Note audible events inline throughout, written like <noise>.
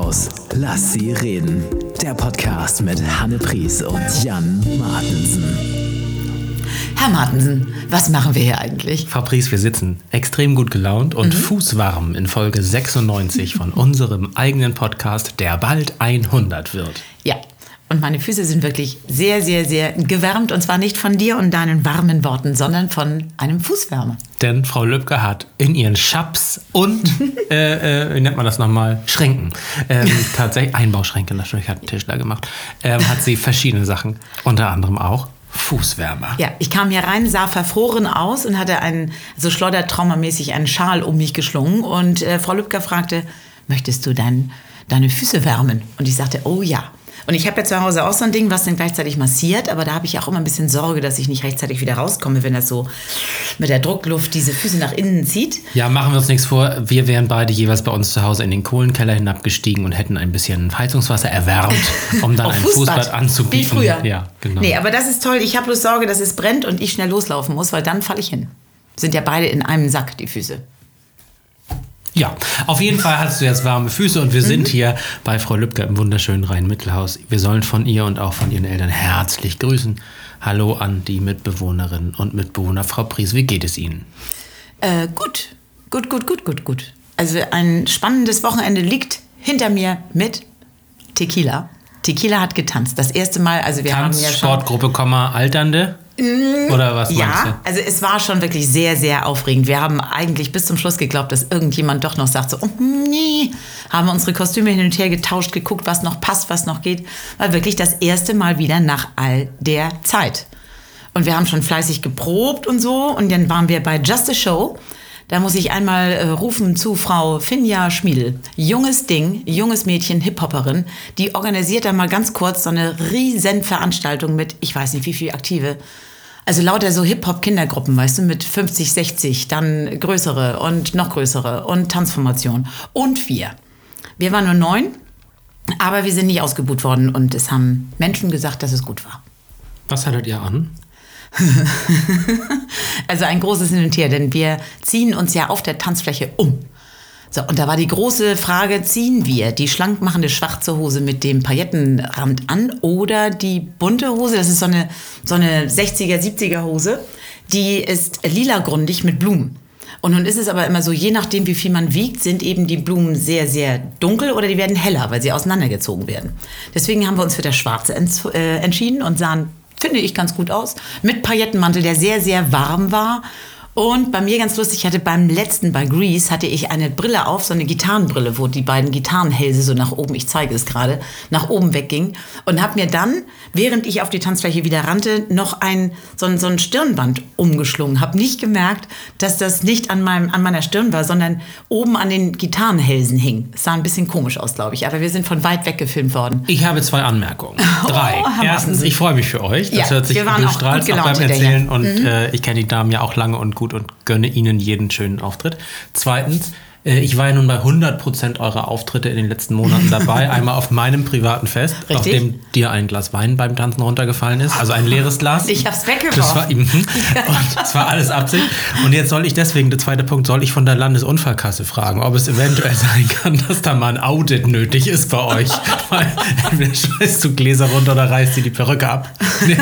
Mittelhaus. Lass sie reden. Der Podcast mit Hanne Pries und Jan Martensen. Herr Martensen, was machen wir hier eigentlich? Fabrice, wir sitzen extrem gut gelaunt und Mhm. fußwarm in Folge 96 von <laughs> unserem eigenen Podcast, der bald 100 wird. Ja, und meine Füße sind wirklich sehr, sehr, sehr gewärmt. Und zwar nicht von dir und deinen warmen Worten, sondern von einem Fußwärmer. Denn Frau Lübcke hat in ihren Schaps und, <laughs> äh, äh, wie nennt man das nochmal, Schränken, ähm, tatsächlich, Einbauschränke natürlich hat ein Tischler gemacht, ähm, hat sie verschiedene Sachen, unter anderem auch Fußwärmer. Ja, ich kam hier rein, sah verfroren aus und hatte einen, so schleudertraumamäßig einen Schal um mich geschlungen. Und äh, Frau Lübcker fragte, möchtest du dein, deine Füße wärmen? Und ich sagte, oh ja. Und ich habe ja zu Hause auch so ein Ding, was dann gleichzeitig massiert, aber da habe ich auch immer ein bisschen Sorge, dass ich nicht rechtzeitig wieder rauskomme, wenn das so mit der Druckluft diese Füße nach innen zieht. Ja, machen wir uns nichts vor. Wir wären beide jeweils bei uns zu Hause in den Kohlenkeller hinabgestiegen und hätten ein bisschen Heizungswasser erwärmt, <laughs> um dann ein Fußbad. Fußbad anzubieten. Wie früher. Ja, genau. Nee, aber das ist toll. Ich habe bloß Sorge, dass es brennt und ich schnell loslaufen muss, weil dann falle ich hin. Sind ja beide in einem Sack, die Füße. Ja, auf jeden Fall hast du jetzt warme Füße und wir sind hier bei Frau Lübcke im wunderschönen Rhein-Mittelhaus. Wir sollen von ihr und auch von ihren Eltern herzlich grüßen. Hallo an die Mitbewohnerinnen und Mitbewohner. Frau Pries, wie geht es Ihnen? Äh, gut, gut, gut, gut, gut, gut. Also ein spannendes Wochenende liegt hinter mir mit Tequila. Tequila hat getanzt. Das erste Mal, also wir haben ja Tanz, schon... Sportgruppe, Komma, Alternde? Oder was meinst Ja, also es war schon wirklich sehr, sehr aufregend. Wir haben eigentlich bis zum Schluss geglaubt, dass irgendjemand doch noch sagt, so, oh, nee, haben unsere Kostüme hin und her getauscht, geguckt, was noch passt, was noch geht. War wirklich das erste Mal wieder nach all der Zeit. Und wir haben schon fleißig geprobt und so. Und dann waren wir bei Just a Show. Da muss ich einmal äh, rufen zu Frau Finja Schmiedel. Junges Ding, junges Mädchen, Hip-Hopperin. Die organisiert da mal ganz kurz so eine riesen Veranstaltung mit, ich weiß nicht wie viel Aktive. Also lauter so Hip-Hop-Kindergruppen, weißt du, mit 50, 60, dann größere und noch größere und Tanzformation. Und wir. Wir waren nur neun, aber wir sind nicht ausgebucht worden und es haben Menschen gesagt, dass es gut war. Was hattet ihr an? <laughs> Also ein großes Hin und Her, denn wir ziehen uns ja auf der Tanzfläche um. So, und da war die große Frage, ziehen wir die schlankmachende schwarze Hose mit dem Paillettenrand an oder die bunte Hose, das ist so eine, so eine 60er, 70er Hose, die ist lilagründig mit Blumen. Und nun ist es aber immer so, je nachdem, wie viel man wiegt, sind eben die Blumen sehr, sehr dunkel oder die werden heller, weil sie auseinandergezogen werden. Deswegen haben wir uns für das Schwarze äh, entschieden und sahen, finde ich, ganz gut aus. Mit Paillettenmantel, der sehr, sehr warm war. Und bei mir ganz lustig, ich hatte beim letzten, bei Grease, hatte ich eine Brille auf, so eine Gitarrenbrille, wo die beiden Gitarrenhälse so nach oben, ich zeige es gerade, nach oben weggingen. Und habe mir dann, während ich auf die Tanzfläche wieder rannte, noch ein, so, ein, so ein Stirnband umgeschlungen. Habe nicht gemerkt, dass das nicht an, meinem, an meiner Stirn war, sondern oben an den Gitarrenhälsen hing. Es sah ein bisschen komisch aus, glaube ich. Aber wir sind von weit weg gefilmt worden. Ich habe zwei Anmerkungen. <laughs> Drei. Oh, Erstens, ich freue mich für euch. Das Ja, hört sich wir waren du auch auch beim. Mhm. Erzählen und äh, ich kenne die Damen ja auch lange und gut und gönne ihnen jeden schönen Auftritt. Zweitens, ich war ja nun bei 100% eurer Auftritte in den letzten Monaten <laughs> dabei. Einmal auf meinem privaten Fest, auf Richtig. dem dir ein Glas Wein beim Tanzen runtergefallen ist. Also ein leeres Glas. Ich hab's weggeworfen. Das war, <laughs> und das war alles Absicht. Und jetzt soll ich deswegen, der zweite Punkt, soll ich von der Landesunfallkasse fragen, ob es eventuell <laughs> sein kann, dass da mal ein Audit nötig ist bei euch. Weil entweder schmeißt du Gläser runter oder reißt dir die Perücke ab. Nee?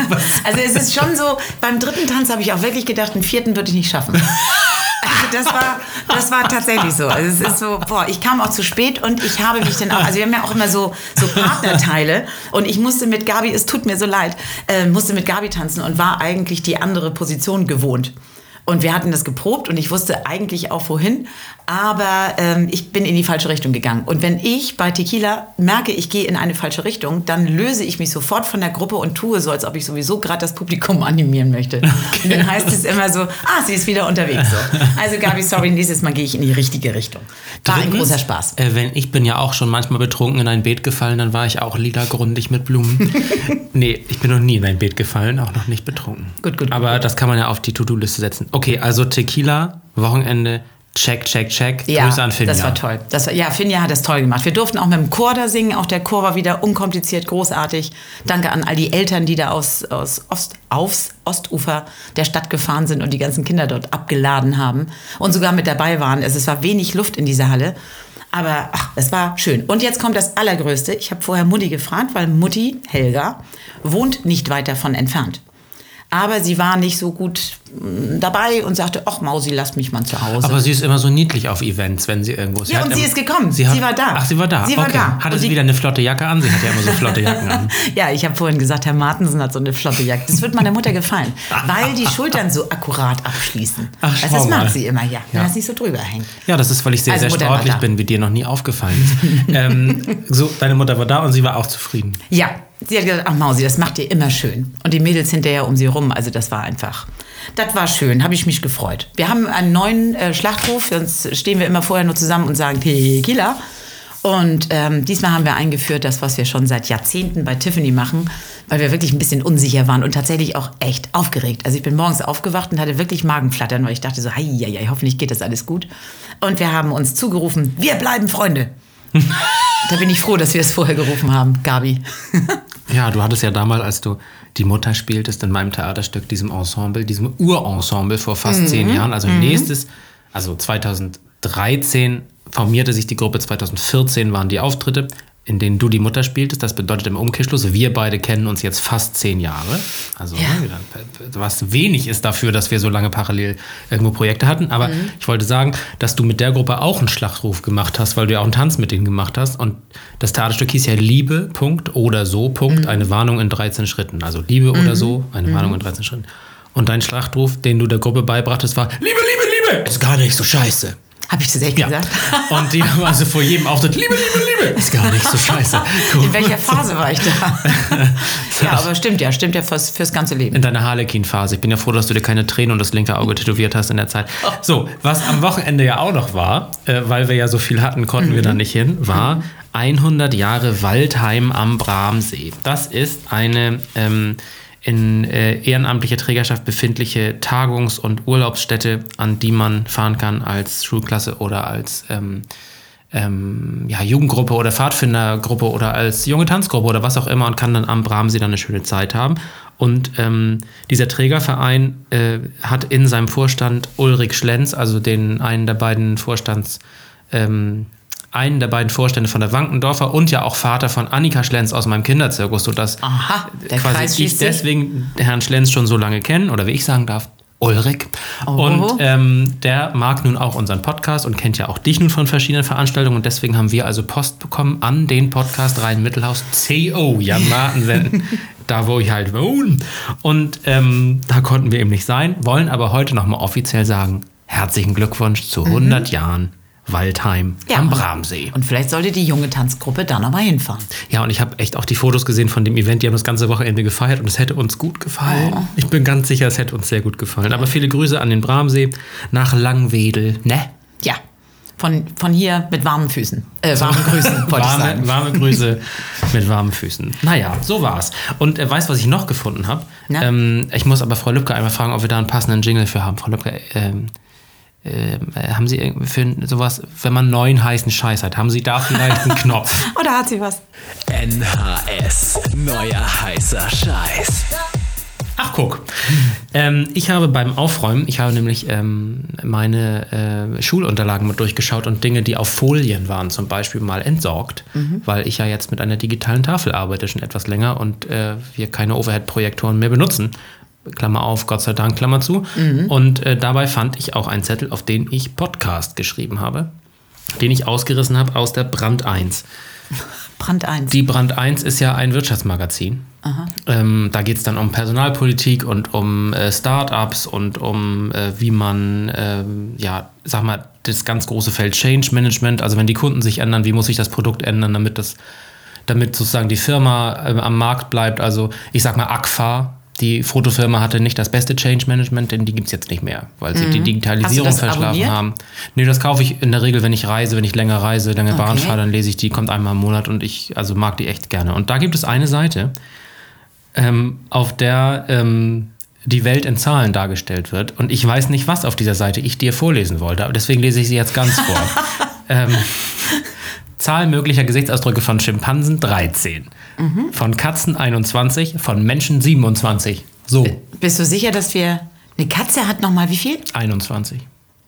Also es ist schon so, beim dritten Tanz habe ich auch wirklich gedacht, den vierten würde ich nicht schaffen. Also das war, das war tatsächlich so. Also es ist so, boah, ich kam auch zu spät und ich habe mich dann auch, also wir haben ja auch immer so, so Partnerteile und ich musste mit Gabi, es tut mir so leid, äh, musste mit Gabi tanzen und war eigentlich die andere Position gewohnt. Und wir hatten das geprobt und ich wusste eigentlich auch wohin, aber ähm, ich bin in die falsche Richtung gegangen. Und wenn ich bei Tequila merke, ich gehe in eine falsche Richtung, dann löse ich mich sofort von der Gruppe und tue so, als ob ich sowieso gerade das Publikum <laughs> animieren möchte. Und dann heißt es immer so, ah, sie ist wieder unterwegs. So. Also Gabi, sorry, nächstes Mal gehe ich in die richtige Richtung. War ein Drittens, großer Spaß. Äh, wenn ich bin ja auch schon manchmal betrunken in ein Beet gefallen, dann war ich auch lilagründig mit Blumen. <laughs> nee, ich bin noch nie in ein Beet gefallen, auch noch nicht betrunken. Gut, gut, Aber das kann man ja auf die To-Do-Liste setzen. Okay, also Tequila, Wochenende, check, check, check. Ja, Grüße an Finja. das war toll. Das war, ja, Finja hat das toll gemacht. Wir durften auch mit dem Chor da singen. Auch der Chor war wieder unkompliziert, großartig. Danke an all die Eltern, die da aus, aus Ost, aufs Ostufer der Stadt gefahren sind und die ganzen Kinder dort abgeladen haben und sogar mit dabei waren. Also es war wenig Luft in dieser Halle. Aber ach, es war schön. Und jetzt kommt das Allergrößte. Ich habe vorher Mutti gefragt, weil Mutti, Helga, wohnt nicht weit davon entfernt. Aber sie war nicht so gut mm, dabei und sagte, ach Mausi, lass mich mal zu Hause. Aber sie ist immer so niedlich auf Events, wenn sie irgendwo ist. Ja, und sie ist gekommen. hat- Sie war da. Ach, sie war da. Sie war okay. da. Hatte Und sie wieder eine flotte Jacke an? Sie hat ja immer so flotte Jacken an. <laughs> Ja, ich habe vorhin gesagt, Herr Martensen hat so eine flotte Jacke. Das wird meiner Mutter gefallen, weil die Schultern so akkurat abschließen. Ach, schau das mal. mag sie immer, ja. Wenn Ja. das nicht so drüber hängt. Ja, das ist, weil ich sehr, Also sehr Mutter sportlich bin, wie dir noch nie aufgefallen ist. <laughs> ähm, so, deine Mutter war da und sie war auch zufrieden. Ja, sie hat gesagt, ach Mausi, das macht ihr immer schön. Und die Mädels hinterher um sie rum, also das war einfach, das war schön, habe ich mich gefreut. Wir haben einen neuen äh, Schlachthof, sonst stehen wir immer vorher nur zusammen und sagen Tequila. Und ähm, diesmal haben wir eingeführt, das, was wir schon seit Jahrzehnten bei Tiffany machen, weil wir wirklich ein bisschen unsicher waren und tatsächlich auch echt aufgeregt. Also ich bin morgens aufgewacht und hatte wirklich Magenflattern, weil ich dachte so, hei, hei, hei, hoffentlich geht das alles gut. Und wir haben uns zugerufen, wir bleiben Freunde. <laughs> da bin ich froh, dass wir es vorher gerufen haben, Gabi. <laughs> Ja, du hattest ja damals, als du die Mutter spieltest in meinem Theaterstück, diesem Ensemble, diesem Urensemble vor fast zehn Jahren, also nächstes, also 2013 formierte sich die Gruppe, 2014 waren die Auftritte, in denen du die Mutter spieltest. Das bedeutet im Umkehrschluss, wir beide kennen uns jetzt fast zehn Jahre. Also Ja. ne, was wenig ist dafür, dass wir so lange parallel irgendwo Projekte hatten. Aber ich wollte sagen, dass du mit der Gruppe auch einen Schlachtruf gemacht hast, weil du ja auch einen Tanz mit denen gemacht hast. Und das Theaterstück hieß ja Liebe, Punkt, oder so, Punkt, eine Warnung in 13 Schritten. Also Liebe oder so, eine Warnung in 13 Schritten. Und dein Schlachtruf, den du der Gruppe beibrachtest, war Liebe, Liebe, Liebe, ist gar nicht so scheiße. Habe ich das echt Ja. gesagt? <laughs> Und die haben also vor jedem Auftritt, Liebe, Liebe, Liebe, ist gar nicht so <laughs> scheiße. In welcher Phase war ich da? <laughs> ja, aber stimmt ja, stimmt ja fürs, fürs ganze Leben. In deiner Harlequin-Phase. Ich bin ja froh, dass du dir keine Tränen und das linke Auge tätowiert hast in der Zeit. So, was am Wochenende ja auch noch war, äh, weil wir ja so viel hatten, konnten wir da nicht hin, war 100 Jahre Waldheim am Bramsee. Das ist eine ähm, in äh, ehrenamtlicher Trägerschaft befindliche Tagungs- und Urlaubsstätte, an die man fahren kann als Schulklasse oder als ähm, ähm, ja, Jugendgruppe oder Pfadfindergruppe oder als junge Tanzgruppe oder was auch immer und kann dann am Bramsee dann eine schöne Zeit haben. Und ähm, dieser Trägerverein äh, hat in seinem Vorstand Ulrich Schlenz, also den einen der beiden Vorstands, ähm, einen der beiden Vorstände von der Wankendorfer und ja auch Vater von Annika Schlenz aus meinem Kinderzirkus, sodass Aha, der quasi Kreis ich deswegen Herrn Schlenz schon so lange kenne oder wie ich sagen darf, Ulrich. Oh. Und ähm, der mag nun auch unseren Podcast und kennt ja auch dich nun von verschiedenen Veranstaltungen und deswegen haben wir also Post bekommen an den Podcast Rhein-Mittelhaus CO, Jan <laughs> Martensen, da wo ich halt wohne. Und ähm, da konnten wir eben nicht sein, wollen aber heute nochmal offiziell sagen, herzlichen Glückwunsch zu 100 Jahren Waldheim. Ja. am Bramsee. Und vielleicht sollte die junge Tanzgruppe da nochmal hinfahren. Ja, und ich habe echt auch die Fotos gesehen von dem Event. Die haben das ganze Wochenende gefeiert und es hätte uns gut gefallen. Oh. Ich bin ganz sicher, es hätte uns sehr gut gefallen. Aber viele Grüße an den Bramsee nach Langwedel. Ne? Ja, von, von hier mit warmen Füßen. Äh, warmen Grüßen, <laughs> wollte ich Warme, sagen. warme Grüße <laughs> mit warmen Füßen. Naja, so war's. Und äh, weißt du, was ich noch gefunden habe? Ähm, ich muss aber Frau Lübcke einmal fragen, ob wir da einen passenden Jingle für haben. Frau Lübcke, ähm, äh, haben Sie irgendwie für sowas, wenn man neuen heißen Scheiß hat, haben Sie da vielleicht einen Knopf? <laughs> Oder hat sie was? NHS. Neuer heißer Scheiß. Ach, guck. Ähm, ich habe beim Aufräumen, ich habe nämlich ähm, meine äh, Schulunterlagen mit durchgeschaut und Dinge, die auf Folien waren, zum Beispiel mal entsorgt, weil ich ja jetzt mit einer digitalen Tafel arbeite schon etwas länger und äh, wir keine Overhead-Projektoren mehr benutzen. Klammer auf, Gott sei Dank, Klammer zu. Und äh, dabei fand ich auch einen Zettel, auf den ich Podcast geschrieben habe, den ich ausgerissen habe aus der Brand 1. <laughs> Brand 1. Die Brand 1 ist ja ein Wirtschaftsmagazin. Ähm, da geht es dann um Personalpolitik und um äh, Startups und um, äh, wie man, ähm, ja, sag mal, das ganz große Feld Change Management, also wenn die Kunden sich ändern, wie muss sich das Produkt ändern, damit das, damit sozusagen die Firma äh, am Markt bleibt. Also ich sag mal, Agfa, die Fotofirma hatte nicht das beste Change Management, denn die gibt es jetzt nicht mehr, weil sie die Digitalisierung Mhm. Du das verschlafen abonniert? haben. Nee, das kaufe ich in der Regel, wenn ich reise, wenn ich länger reise, lange Bahn Okay. fahre, dann lese ich die, kommt einmal im Monat und ich also mag die echt gerne. Und da gibt es eine Seite, ähm, auf der ähm, die Welt in Zahlen dargestellt wird. Und ich weiß nicht, was auf dieser Seite ich dir vorlesen wollte, aber deswegen lese ich sie jetzt ganz vor. <laughs> ähm, Zahl möglicher Gesichtsausdrücke von Schimpansen 13, von Katzen 21, von Menschen 27. So, Bist du sicher, dass wir. Eine Katze hat nochmal wie viel? 21.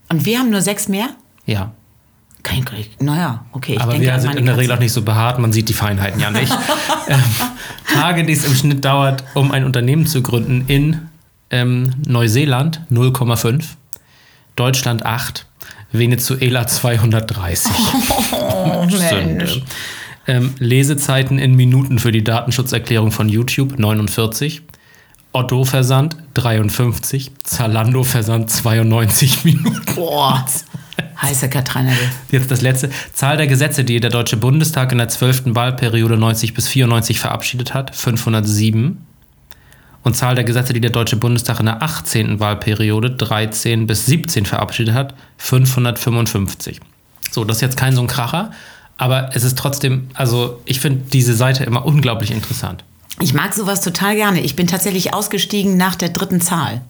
Und wir haben nur sechs mehr? Ja. Kein Krieg. Naja, okay. Aber denke wir sind in der. Regel auch nicht so behaart, man sieht die Feinheiten ja nicht. <laughs> ähm, Tage, die es im Schnitt dauert, um ein Unternehmen zu gründen in ähm, Neuseeland 0,5, Deutschland 8, Venezuela 230. Oh, <laughs> Mensch. ähm, Lesezeiten in Minuten für die Datenschutzerklärung von YouTube 49. Otto Versand 53, Zalando Versand 92 Minuten. Boah. Heißer Katriner. Jetzt das letzte. Zahl der Gesetze, die der Deutsche Bundestag in der 12. Wahlperiode 90 bis 94 verabschiedet hat, 507. Und Zahl der Gesetze, die der Deutsche Bundestag in der 18. Wahlperiode 13 bis 17 verabschiedet hat, 555. So, das ist jetzt kein so ein Kracher, aber es ist trotzdem, also ich finde diese Seite immer unglaublich interessant. Ich mag sowas total gerne. Ich bin tatsächlich ausgestiegen nach der dritten Zahl.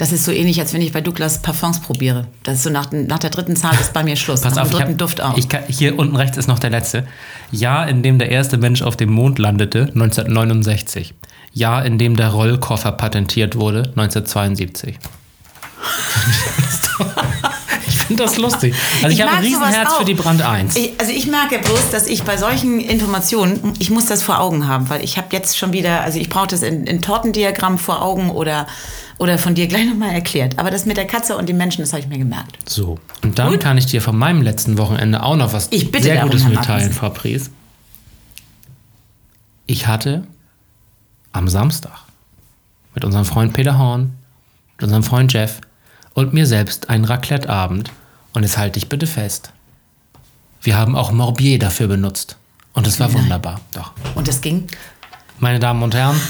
Das ist so ähnlich, als wenn ich bei Douglas Parfums probiere. Das ist so nach, nach der dritten Zahl ist bei mir Schluss. <laughs> Pass nach auf, dem dritten hab, Duft auch. Ich kann, hier unten rechts ist noch der letzte. Jahr, in dem der erste Mensch auf dem Mond landete, 1969. Jahr, in dem der Rollkoffer patentiert wurde, 1972. <laughs> ich finde das lustig. Also ich, habe ein Riesenherz für die Brand 1. Ich, also ich merke bloß, dass ich bei solchen Informationen, ich muss das vor Augen haben, weil ich habe jetzt schon wieder, also ich brauche das in, in Tortendiagramm vor Augen oder, oder von dir gleich nochmal erklärt. Aber das mit der Katze und den Menschen, das habe ich mir gemerkt. So, und dann kann ich dir von meinem letzten Wochenende auch noch was Ich bitte sehr darum, Gutes mitteilen. Frau Pries. Ich hatte am Samstag mit unserem Freund Peter Horn, mit unserem Freund Jeff und mir selbst einen Raclette-Abend. Und jetzt halte ich bitte fest. Wir haben auch Morbier dafür benutzt. Und es war wunderbar. Doch. Und das ging. Meine Damen und Herren,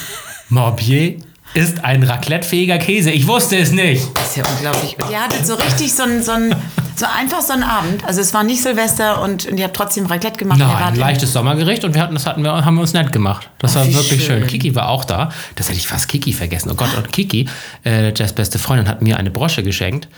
Morbier ist ein raclettefähiger Käse. Ich wusste es nicht. Das ist ja unglaublich. Ihr hattet so richtig so ein, so ein, so einfach so einen Abend. Also es war nicht Silvester und, und ihr habt trotzdem Raclette gemacht. Nein, ein in- leichtes Sommergericht und wir hatten, das hatten wir, haben wir uns nett gemacht. Das Ach, war wirklich schön. schön. Kiki war auch da. Das hätte ich fast Kiki vergessen. Oh Gott, und Kiki, äh, Jess beste Freundin, hat mir eine Brosche geschenkt.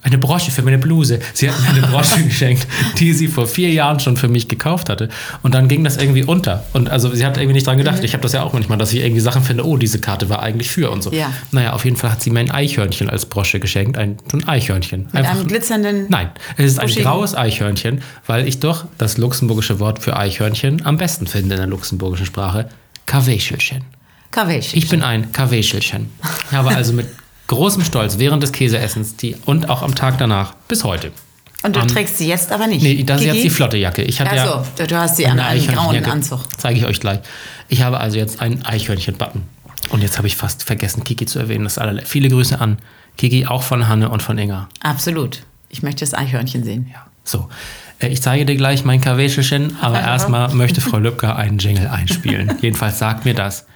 Eine Brosche für meine Bluse. Sie hat mir eine Brosche <laughs> geschenkt, die sie vor vier Jahren schon für mich gekauft hatte. Und dann ging das irgendwie unter. Und also sie hat irgendwie nicht dran Mhm. gedacht. Ich habe das ja auch manchmal, dass ich irgendwie Sachen finde, oh, diese Karte war eigentlich für und so. Ja. Naja, auf jeden Fall hat sie mir ein Eichhörnchen als Brosche geschenkt. Ein, so ein Eichhörnchen. Mit einem glitzernden. Nein, es ist ein graues Eichhörnchen, weil ich doch das luxemburgische Wort für Eichhörnchen am besten finde in der luxemburgischen Sprache. Kaweschelchen. Kavesch. Ich bin ein Kaweschelchen. Ich habe also mit <laughs> großem Stolz während des Käseessens die, und auch am Tag danach bis heute. Und du Am- trägst sie jetzt aber nicht. Nee, das ist jetzt die flotte Jacke. Ich hatte Ach ja du hast sie an einem grauen. Anzug. Zeige ich euch gleich. Ich habe also jetzt einen Eichhörnchen-Button. Und jetzt habe ich fast vergessen, Kiki zu erwähnen. Das allerle Viele Grüße an Kiki, auch von Hanne und von Inga. Absolut. Ich möchte das Eichhörnchen sehen. Ja, so. Äh, Ich zeige dir gleich mein Kaweschelchen, aber erstmal möchte Frau Lübcker einen Jingle einspielen. <laughs> Jedenfalls sagt mir das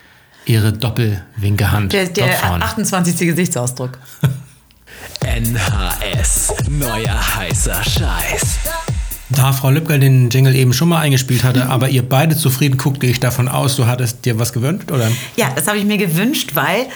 ihre Doppelwinkehand Der, der vorne. 28. Gesichtsausdruck. <laughs> NHS. Neuer heißer Scheiß. Da Frau Lübcker den Jingle eben schon mal eingespielt hatte, aber ihr beide zufrieden guckt, gehe ich davon aus, du hattest dir was gewünscht, oder? Ja, das habe ich mir gewünscht, weil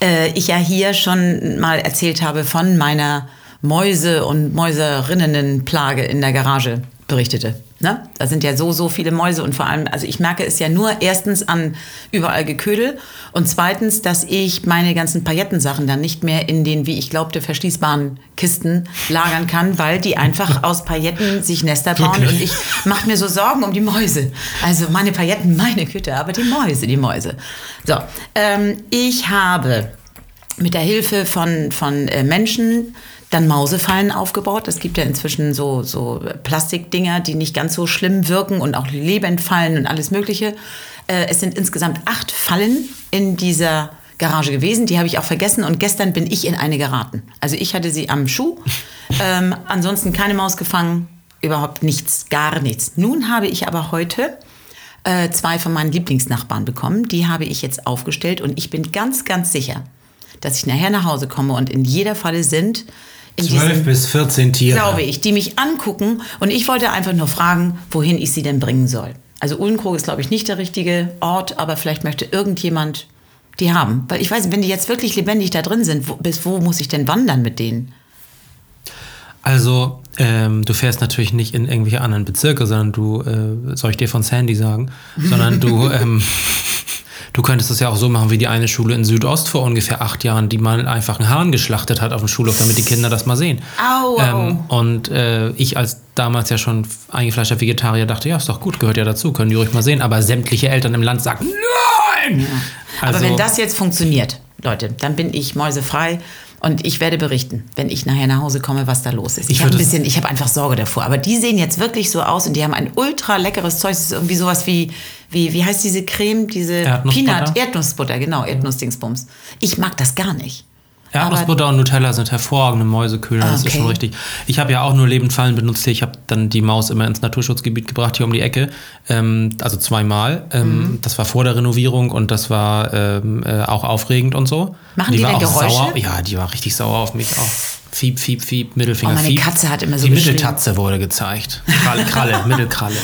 äh, ich ja hier schon mal erzählt habe von meiner Mäuse- und Mäuserinnenplage in der Garage berichtete. Ne? Da sind ja so, so viele Mäuse und vor allem, also ich merke es ja nur erstens an überall Geködel und zweitens, dass ich meine ganzen Paillettensachen dann nicht mehr in den, wie ich glaubte, verschließbaren Kisten lagern kann, weil die einfach aus Pailletten sich Nester bauen Wirklich? und ich mache mir so Sorgen um die Mäuse. Also meine Pailletten, meine Güte, aber die Mäuse, die Mäuse. So, ähm, ich habe mit der Hilfe von, von äh, Menschen dann Mausefallen aufgebaut. Es gibt ja inzwischen so, so Plastikdinger, die nicht ganz so schlimm wirken und auch Lebendfallen und alles Mögliche. Äh, es sind insgesamt acht Fallen in dieser Garage gewesen. Die habe ich auch vergessen und gestern bin ich in eine geraten. Also ich hatte sie am Schuh. Ähm, ansonsten keine Maus gefangen, überhaupt nichts, gar nichts. Nun habe ich aber heute äh, zwei von meinen Lieblingsnachbarn bekommen. Die habe ich jetzt aufgestellt und ich bin ganz, ganz sicher, dass ich nachher nach Hause komme und in jeder Falle sind in 12 diesem, bis 14 Tiere. glaube ich, die mich angucken und ich wollte einfach nur fragen, wohin ich sie denn bringen soll. Also Uhlenkrog ist, glaube ich, nicht der richtige Ort, aber vielleicht möchte irgendjemand die haben. Weil ich weiß, wenn die jetzt wirklich lebendig da drin sind, wo, bis wo muss ich denn wandern mit denen? Also, ähm, du fährst natürlich nicht in irgendwelche anderen Bezirke, sondern du, äh, soll ich dir von Sandy sagen, sondern du, <laughs> ähm, Du könntest es ja auch so machen wie die eine Schule in Südost vor ungefähr acht Jahren, die mal einfach einen Hahn geschlachtet hat auf dem Schulhof, damit die Kinder das mal sehen. Au. Ähm, und äh, ich als damals ja schon eingefleischter Vegetarier dachte, ja, ist doch gut, gehört ja dazu, können die ruhig mal sehen. Aber sämtliche Eltern im Land sagen, nein! Aber Also- wenn das jetzt funktioniert, Leute, dann bin ich mäusefrei und ich werde berichten, wenn ich nachher nach Hause komme, was da los ist. Ich, Ich habe ein bisschen, ich habe einfach Sorge davor. Aber die sehen jetzt wirklich so aus und die haben ein ultra leckeres Zeug. Das ist irgendwie sowas wie, wie, wie heißt diese Creme, diese Erdnussbutter? Peanut, Erdnussbutter, genau, Erdnussdingsbums. Ich mag das gar nicht. Erdnussbutter und Nutella sind hervorragende Mäusekühler, das ist schon richtig. Ich habe ja auch nur Lebendfallen benutzt hier. Ich habe dann die Maus immer ins Naturschutzgebiet gebracht, hier um die Ecke. Ähm, also zweimal. Ähm, Mhm. Das war vor der Renovierung und das war ähm, äh, auch aufregend und so. Machen die war denn auch Geräusche? sauer. Ja, die war richtig sauer auf mich. Auch Fiep, fiep, fiep, Mittelfinger, Oh, meine fiep. Katze hat immer so Die. Mitteltatze wurde gezeigt. Kralle, Kralle <laughs> Mittelkralle.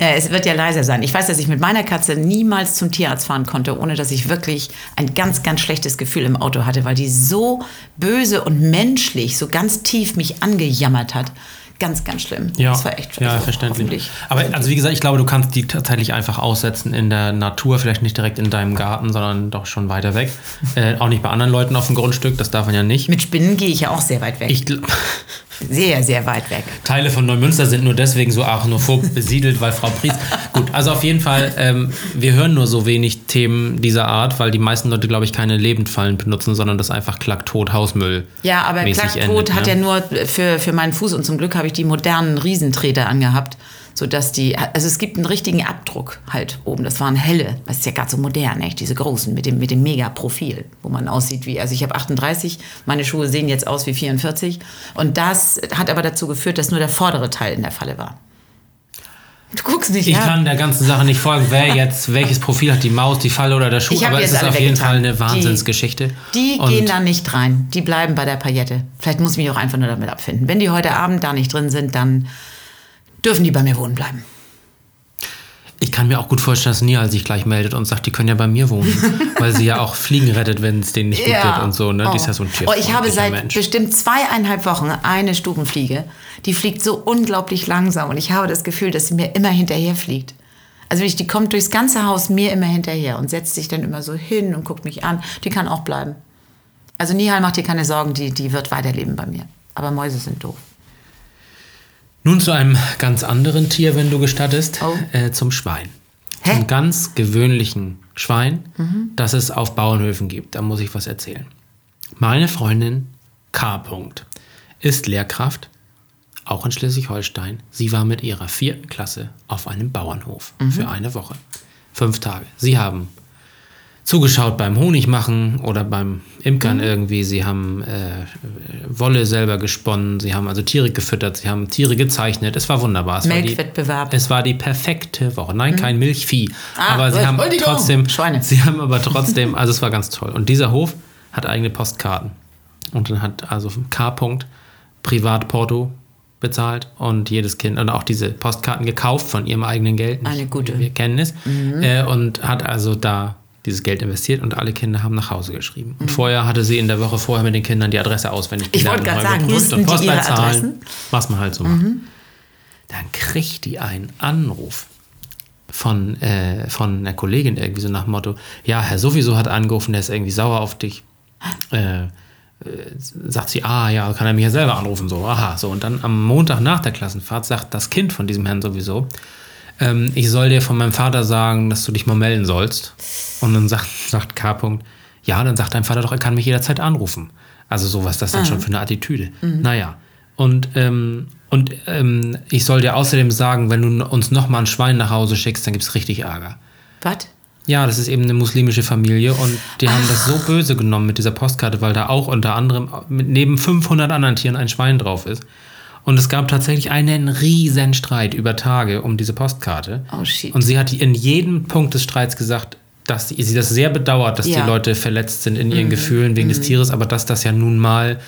Ja, es wird ja leiser sein. Ich weiß, dass ich mit meiner Katze niemals zum Tierarzt fahren konnte, ohne dass ich wirklich ein ganz, ganz schlechtes Gefühl im Auto hatte, weil die so böse und menschlich, so ganz tief mich angejammert hat. Ganz, ganz schlimm. Ja, das war echt ja verständlich. Aber also wie gesagt, ich glaube, du kannst die tatsächlich einfach aussetzen in der Natur, vielleicht nicht direkt in deinem Garten, sondern doch schon weiter weg. <laughs> äh, auch nicht bei anderen Leuten auf dem Grundstück, das darf man ja nicht. Mit Spinnen gehe ich ja auch sehr weit weg. Ich, gl- <laughs> sehr, sehr weit weg. Teile von Neumünster sind nur deswegen so arachnophob besiedelt, weil Frau Pries. Gut, also auf jeden Fall, ähm, wir hören nur so wenig Themen dieser Art, weil die meisten Leute, glaube ich, keine Lebendfallen benutzen, sondern das einfach klacktot Hausmüll. Ja, aber mäßig Klacktod endet, hat ne? ja nur für, für meinen Fuß und zum Glück habe ich die modernen Riesentreter angehabt, sodass die, also es gibt einen richtigen Abdruck halt oben. Das waren helle, das ist ja gerade so modern, echt, diese großen mit dem, mit dem Mega-Profil, wo man aussieht wie, also ich habe 38, meine Schuhe sehen jetzt aus wie 44 und das hat aber dazu geführt, dass nur der vordere Teil in der Falle war. Du guckst nicht, Ich ja? kann der ganzen Sache nicht folgen, wer <laughs> jetzt, welches Profil hat die Maus, die Falle oder der Schuh, aber es ist auf jeden. Fall eine Die- Wahnsinnsgeschichte. Die Und gehen da nicht rein. Die bleiben bei der Paillette. Vielleicht muss ich mich auch einfach nur damit abfinden. Wenn die heute Abend da nicht drin sind, dann dürfen die bei mir wohnen bleiben. Ich kann mir auch gut vorstellen, dass Nihal sich gleich meldet und sagt, die können ja bei mir wohnen, <laughs> weil sie ja auch Fliegen rettet, wenn es denen nicht gut geht und so. Ne? Die ist ja so ein oh, ich habe seit Mensch. bestimmt zweieinhalb Wochen eine Stubenfliege. Die fliegt so unglaublich langsam und ich habe das Gefühl, dass sie mir immer hinterher fliegt. Also ich, die kommt durchs ganze Haus mir immer hinterher und setzt sich dann immer so hin und guckt mich an. Die kann auch bleiben. Also Nihal macht dir keine Sorgen, die, die wird weiterleben bei mir. Aber Mäuse sind doof. Nun zu einem ganz anderen Tier, wenn du gestattest, Oh. äh, zum Schwein. Hä? Mhm. Zum ganz gewöhnlichen Schwein, das es auf Bauernhöfen gibt. Da muss ich was erzählen. Meine Freundin K. -Punkt ist Lehrkraft, auch in Schleswig-Holstein. Sie war mit ihrer vierten Klasse auf einem Bauernhof Mhm. für eine Woche. Fünf Tage. Sie haben zugeschaut beim Honigmachen oder beim Mhm. Imkern irgendwie. Sie haben äh, Wolle selber gesponnen, sie haben also Tiere gefüttert, sie haben Tiere gezeichnet. Es war wunderbar. Es war die- Melkwettbewerb. Es war die perfekte Woche. Nein, kein Milchvieh. Mhm. Ah, aber sie haben trotzdem, Schweine. sie haben aber trotzdem, <laughs> also es war ganz toll. Und dieser Hof hat eigene Postkarten. Und dann hat also K. -Punkt Privatporto bezahlt und jedes Kind und auch diese Postkarten gekauft von ihrem eigenen Geld. Eine gute. Mhm. Wir kennen es. Äh, und hat also da dieses Geld investiert und alle Kinder haben nach Hause geschrieben. Und vorher hatte sie in der Woche vorher mit den Kindern die Adresse auswendig Mhm. Ich wollte gerade sagen, wussten und die ihre Postleitzahlen, Adressen? Mhm. Was man halt so macht. Dann kriegt die einen Anruf von, äh, von einer Kollegin irgendwie so nach dem Motto, ja, Herr sowieso hat angerufen, der ist irgendwie sauer auf dich. Äh, äh, sagt sie, ah ja, kann er mich ja selber anrufen, so, aha, so. Und dann am Montag nach der Klassenfahrt sagt das Kind von diesem Herrn sowieso, ähm, ich soll dir von meinem Vater sagen, dass du dich mal melden sollst. Und dann sagt, sagt K. -Punkt, ja, dann sagt dein Vater doch, er kann mich jederzeit anrufen. Also so, was das dann schon für eine Attitüde. Naja. Und, ähm, und ähm, ich soll dir außerdem sagen, wenn du uns nochmal ein Schwein nach Hause schickst, dann gibt es richtig Ärger. Was? Ja, das ist eben eine muslimische Familie und die haben das so böse genommen mit dieser Postkarte, weil da auch unter anderem mit neben 500 anderen Tieren ein Schwein drauf ist. Und es gab tatsächlich einen riesen Streit über Tage um diese Postkarte. Oh, shit. Und sie hat in jedem Punkt des Streits gesagt, dass sie, sie das sehr bedauert, dass Ja. Mhm. die Leute verletzt sind in ihren Gefühlen wegen des Tieres, aber dass das ja nun mal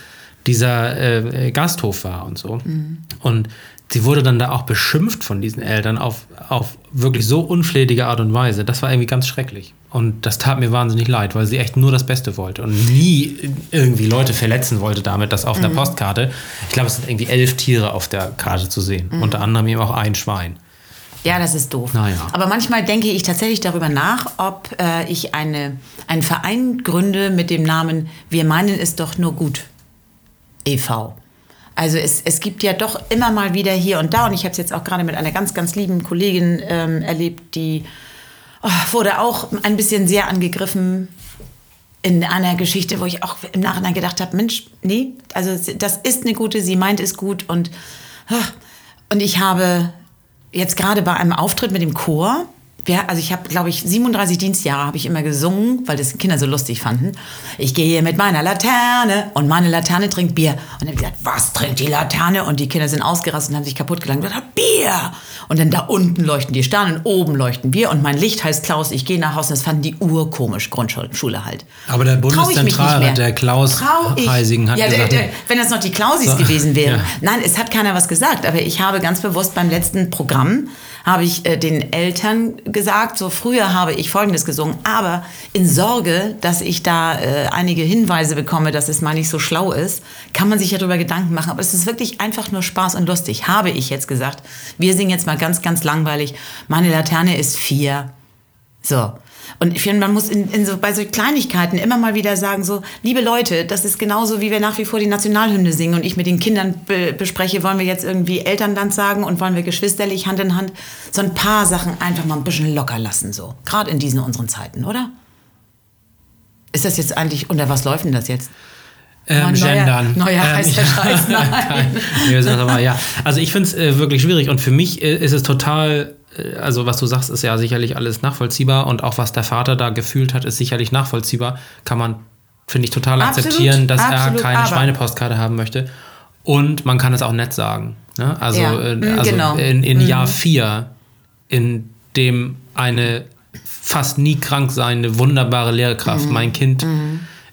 dieser äh, Gasthof war und so. Mhm. Und sie wurde dann da auch beschimpft von diesen Eltern auf, auf wirklich so unflätige Art und Weise. Das war irgendwie ganz schrecklich. Und das tat mir wahnsinnig leid, weil sie echt nur das Beste wollte und nie irgendwie Leute verletzen wollte damit, dass auf einer Postkarte, ich glaube, es sind irgendwie elf Tiere auf der Karte zu sehen, unter anderem eben auch ein Schwein. Ja, das ist doof. Naja. Aber manchmal denke ich tatsächlich darüber nach, ob äh, ich eine, einen Verein gründe mit dem Namen Wir meinen es doch nur gut e.V. Also es, es gibt ja doch immer mal wieder hier und da, und ich habe es jetzt auch gerade mit einer ganz, ganz lieben Kollegin ähm, erlebt, die oh, wurde auch ein bisschen sehr angegriffen in einer Geschichte, wo ich auch im Nachhinein gedacht habe, Mensch, nee, also das ist eine gute, sie meint es gut und, ah, und ich habe jetzt gerade bei einem Auftritt mit dem Chor, wir, also ich habe, glaube ich, 37 Dienstjahre habe ich immer gesungen, weil das Kinder so lustig fanden. Ich gehe mit meiner Laterne und meine Laterne trinkt Bier. Und dann habe ich gesagt, was trinkt die Laterne? Und die Kinder sind ausgerastet und haben sich kaputt gelangt und gesagt, Bier. Und dann da unten leuchten die Sterne und oben leuchten wir. Und mein Licht heißt Klaus. Ich gehe nach Hause und das fanden die urkomisch, Grundschule halt. Aber der Bundeszentralrat, der Klaus Heisigen, hat ja, der, gesagt, der, wenn das noch die Klausis So, gewesen wäre. ja. Nein, es hat keiner was gesagt, aber ich habe ganz bewusst beim letzten Programm habe ich äh, den Eltern gesagt, so früher habe ich Folgendes gesungen, aber in Sorge, dass ich da äh, einige Hinweise bekomme, dass es mal nicht so schlau ist, kann man sich ja darüber Gedanken machen. Aber es ist wirklich einfach nur Spaß und lustig, habe ich jetzt gesagt. Wir singen jetzt mal ganz, ganz langweilig. Meine Laterne ist vier. So. Und ich finde, man muss in, in so, bei so Kleinigkeiten immer mal wieder sagen, so, liebe Leute, das ist genauso, wie wir nach wie vor die Nationalhymne singen und ich mit den Kindern be bespreche, wollen wir jetzt irgendwie Elternland sagen und wollen wir geschwisterlich Hand in Hand so ein paar Sachen einfach mal ein bisschen locker lassen, so. Gerade in diesen unseren Zeiten, oder? Ist das jetzt eigentlich, unter was läuft denn das jetzt? Ähm, Mal neuer- gendern. neuer ähm, heißer <laughs> Scheiß, nein. nee, wir sagen aber, ja. Also ich finde es äh, wirklich schwierig und für mich äh, ist es total, also was du sagst, ist ja sicherlich alles nachvollziehbar und auch was der Vater da gefühlt hat, ist sicherlich nachvollziehbar. Kann man, finde ich, total Absolut, akzeptieren, dass absolut, er keine aber- Schweinepostkarte haben möchte. Und man kann es auch nett sagen. Ne? Also, Ja, äh, mm, also genau. in, in Jahr vier, in dem eine fast nie krank seiende, wunderbare Lehrkraft Mhm. mein Kind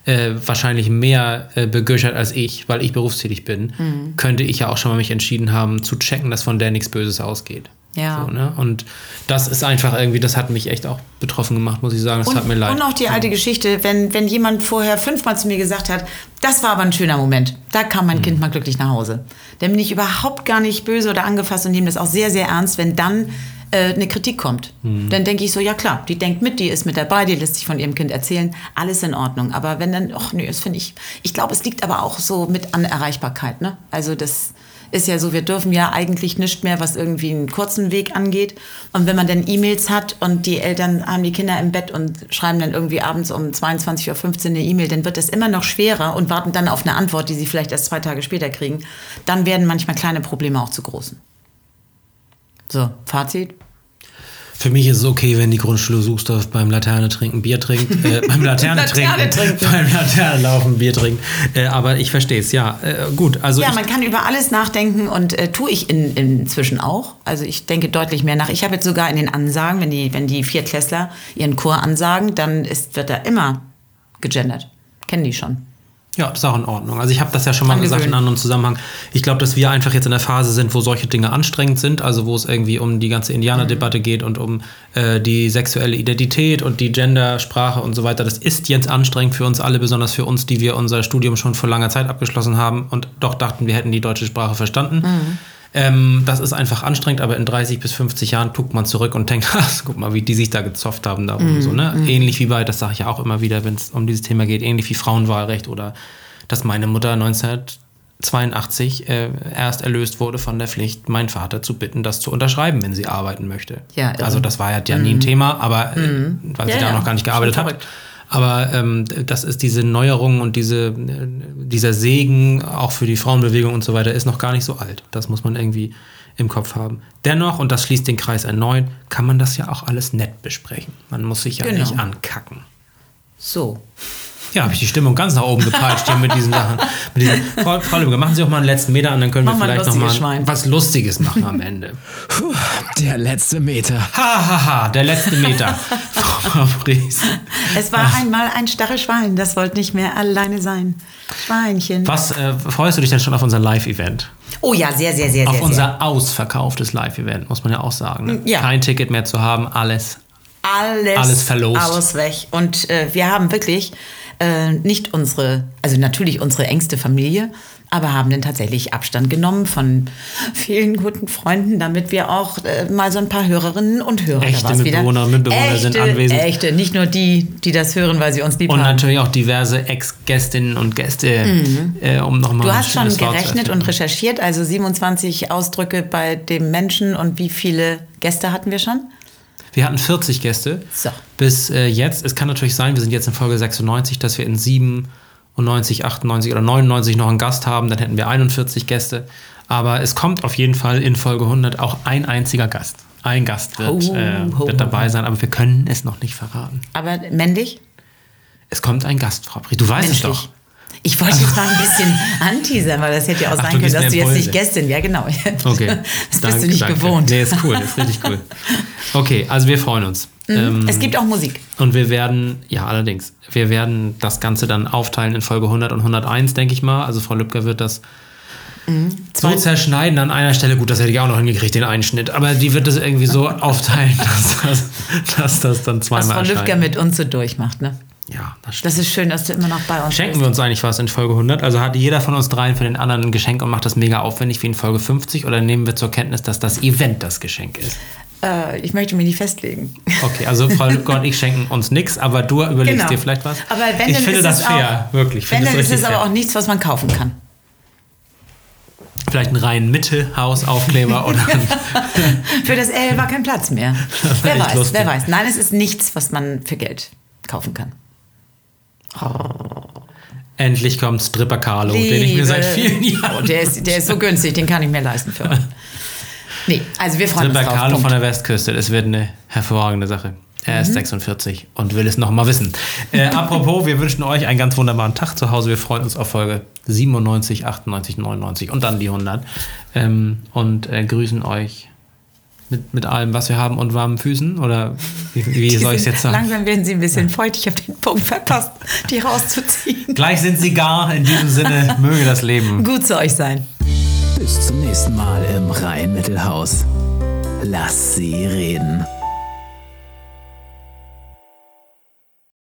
äh, wahrscheinlich mehr äh, begöchert als ich, weil ich berufstätig bin, Mhm. könnte ich ja auch schon mal mich entschieden haben, zu checken, dass von der nichts Böses ausgeht. Ja. So, ne? Und das ist einfach irgendwie, das hat mich echt auch betroffen gemacht, muss ich sagen. Das Und, hat mir leid. und auch die alte Geschichte, wenn, wenn jemand vorher fünfmal zu mir gesagt hat, das war aber ein schöner Moment, da kam mein Kind mal glücklich nach Hause. Dann bin ich überhaupt gar nicht böse oder angefasst und nehme das auch sehr, sehr ernst, wenn dann äh, eine Kritik kommt. Dann denke ich so, ja klar, die denkt mit, die ist mit dabei, die lässt sich von ihrem Kind erzählen, alles in Ordnung. Aber wenn dann, ach nee, das finde ich, ich glaube, es liegt aber auch so mit an Erreichbarkeit. Ne? Also das ist ja so, wir dürfen ja eigentlich nicht mehr, was irgendwie einen kurzen Weg angeht. Und wenn man dann E-Mails hat und die Eltern haben die Kinder im Bett und schreiben dann irgendwie abends um 22.15 Uhr eine E-Mail, dann wird das immer noch schwerer und warten dann auf eine Antwort, die sie vielleicht erst zwei Tage später kriegen. Dann werden manchmal kleine Probleme auch zu großen. So, Fazit. Für mich ist es okay, wenn die Grundschule Suchsdorf beim Laterne trinken Bier trinkt, äh, <laughs> beim Laterne, Laterne trinken, trinken. <laughs> beim Laterne laufen Bier trinkt. Äh, aber ich verstehe es, ja. Äh, gut, also Ja, man kann über alles nachdenken und äh, tue ich in, inzwischen auch. Also ich denke deutlich mehr nach. Ich habe jetzt sogar in den Ansagen, wenn die, wenn die Viertklässler ihren Chor ansagen, dann ist, wird da immer gegendert. Kennen die schon. Ja, das ist auch in Ordnung. Also ich habe das ja schon mal Angewöhnen. gesagt in einem anderen Zusammenhang. Ich glaube, dass wir einfach jetzt in der Phase sind, wo solche Dinge anstrengend sind, also wo es irgendwie um die ganze Indianerdebatte geht und um äh, die sexuelle Identität und die Gendersprache und so weiter. Das ist jetzt anstrengend für uns alle, besonders für uns, die wir unser Studium schon vor langer Zeit abgeschlossen haben und doch dachten, wir hätten die deutsche Sprache verstanden. Ähm, das ist einfach anstrengend, aber in 30 bis 50 Jahren guckt man zurück und denkt, <laughs> ach, guck mal, wie die sich da gezofft haben darum. So, ne? Ähnlich wie bei, das sage ich ja auch immer wieder, wenn es um dieses Thema geht, ähnlich wie Frauenwahlrecht oder dass meine Mutter 1982 äh, erst erlöst wurde von der Pflicht, meinen Vater zu bitten, das zu unterschreiben, wenn sie arbeiten möchte. Ja, also das war ja, ja nie ein Thema, aber äh, weil sie Ja, da ja. noch gar nicht gearbeitet hat. Aber ähm, das ist diese Neuerung und diese, äh, dieser Segen auch für die Frauenbewegung und so weiter ist noch gar nicht so alt. Das muss man irgendwie im Kopf haben. Dennoch, und das schließt den Kreis erneut, kann man das ja auch alles nett besprechen. Man muss sich ja Genau. nicht ankacken. So. Ja, habe ich die Stimmung ganz nach oben gepeitscht hier mit diesen Sachen. Mit diesen, Frau, Frau Lübke, machen Sie auch mal einen letzten Meter an, dann können wir Mach ein vielleicht noch mal lustiges Schwein. was Lustiges machen am Ende. Der letzte Meter. Ha, ha, ha, der letzte Meter. <laughs> Frau Fries. Es war einmal ein starres Schwein, das wollte nicht mehr alleine sein. Schweinchen. Was äh, freust du dich denn schon auf unser Live-Event? Oh ja, sehr, sehr, sehr, Auf sehr. sehr. unser ausverkauftes Live-Event, muss man ja auch sagen. Ne? Ja. Kein Ticket mehr zu haben, alles. alles, Alles verlost. Alles weg. Und äh, wir haben wirklich Äh, nicht unsere, also natürlich unsere engste Familie, aber haben dann tatsächlich Abstand genommen von vielen guten Freunden, damit wir auch äh, mal so ein paar Hörerinnen und Hörer Echte da wieder. Mitbewohner und Mitbewohner echte, sind anwesend. Echte, nicht nur die, die das hören, weil sie uns lieb Und haben. natürlich auch diverse Ex-Gästinnen und Gäste, äh, um nochmal Mhm. Du hast schon gerechnet und recherchiert, also 27 Ausdrücke bei dem Menschen und wie viele Gäste hatten wir schon? Wir hatten 40 Gäste So. bis äh, jetzt. Es kann natürlich sein, wir sind jetzt in Folge 96, dass wir in 97, 98 oder 99 noch einen Gast haben. Dann hätten wir 41 Gäste. Aber es kommt auf jeden Fall in Folge 100 auch ein einziger Gast. Ein Gast wird, Ho, äh, wird dabei sein, aber wir können es noch nicht verraten. Aber männlich? Es kommt ein Gast, Frau Brie. Du weißt es Menschlich. doch. Ich wollte jetzt mal ein bisschen anteasern, weil das hätte ja auch Ach, sein du können, dass du jetzt nicht Gästin, ja genau. Okay. <laughs> Das bist Danke, du nicht danke. gewohnt. Nee, ist cool, ist richtig cool. <laughs> Okay, also wir freuen uns. Ähm, Es gibt auch Musik. Und wir werden, ja, allerdings, wir werden das Ganze dann aufteilen in Folge 100 und 101, denke ich mal. Also Frau Lübcker wird das so Zwei- zerschneiden an einer Stelle. Gut, das hätte ich auch noch hingekriegt, den Einschnitt. Aber die wird das irgendwie so <laughs> aufteilen, dass das, dass das dann Was zweimal Frau Lübcker mit uns so durchmacht. Ne? Ja, das stimmt. Das ist schön, dass du immer noch bei uns Schenken bist. wir uns eigentlich was in Folge 100? Also hat jeder von uns dreien für den anderen ein Geschenk und macht das mega aufwendig wie in Folge 50? Oder nehmen wir zur Kenntnis, dass das Event das Geschenk ist? Äh, ich möchte mich nicht festlegen. Okay, also Frau Lübcker und ich schenken uns nichts, aber du überlegst Genau. dir vielleicht was? Aber wenn, ich finde das fair, auch, wirklich. Ich Wenn, finde dann das ist es aber fair. auch nichts, was man kaufen kann. Vielleicht ein rein Mitte-Hausaufkleber oder <laughs> Für das L war kein Platz mehr. <laughs> Wer weiß, lustig. wer weiß. Nein, es ist nichts, was man für Geld kaufen kann. Endlich kommt Stripper Carlo, den ich mir seit vielen Oh, Jahren. der, ist, der ist so günstig, den kann ich mir leisten für euch. Nee, also wir freuen Stripper uns drauf. Carlo Punkt. von der Westküste, das wird eine hervorragende Sache. Er Mhm. ist 46 und will es noch mal wissen. Äh, <laughs> apropos, wir wünschen euch einen ganz wunderbaren Tag zu Hause. Wir freuen uns auf Folge 97, 98, 99 und dann die 100. Ähm, und äh, grüßen euch mit, mit allem, was wir haben und warmen Füßen. Oder wie, wie soll ich es jetzt sagen? Langsam werden sie ein bisschen feucht. Ich habe den Punkt verpasst, die rauszuziehen. Gleich sind sie gar. In diesem Sinne, <laughs> möge das Leben. Gut zu euch sein. Bis zum nächsten Mal im Rhein-Mittelhaus. Lass sie reden.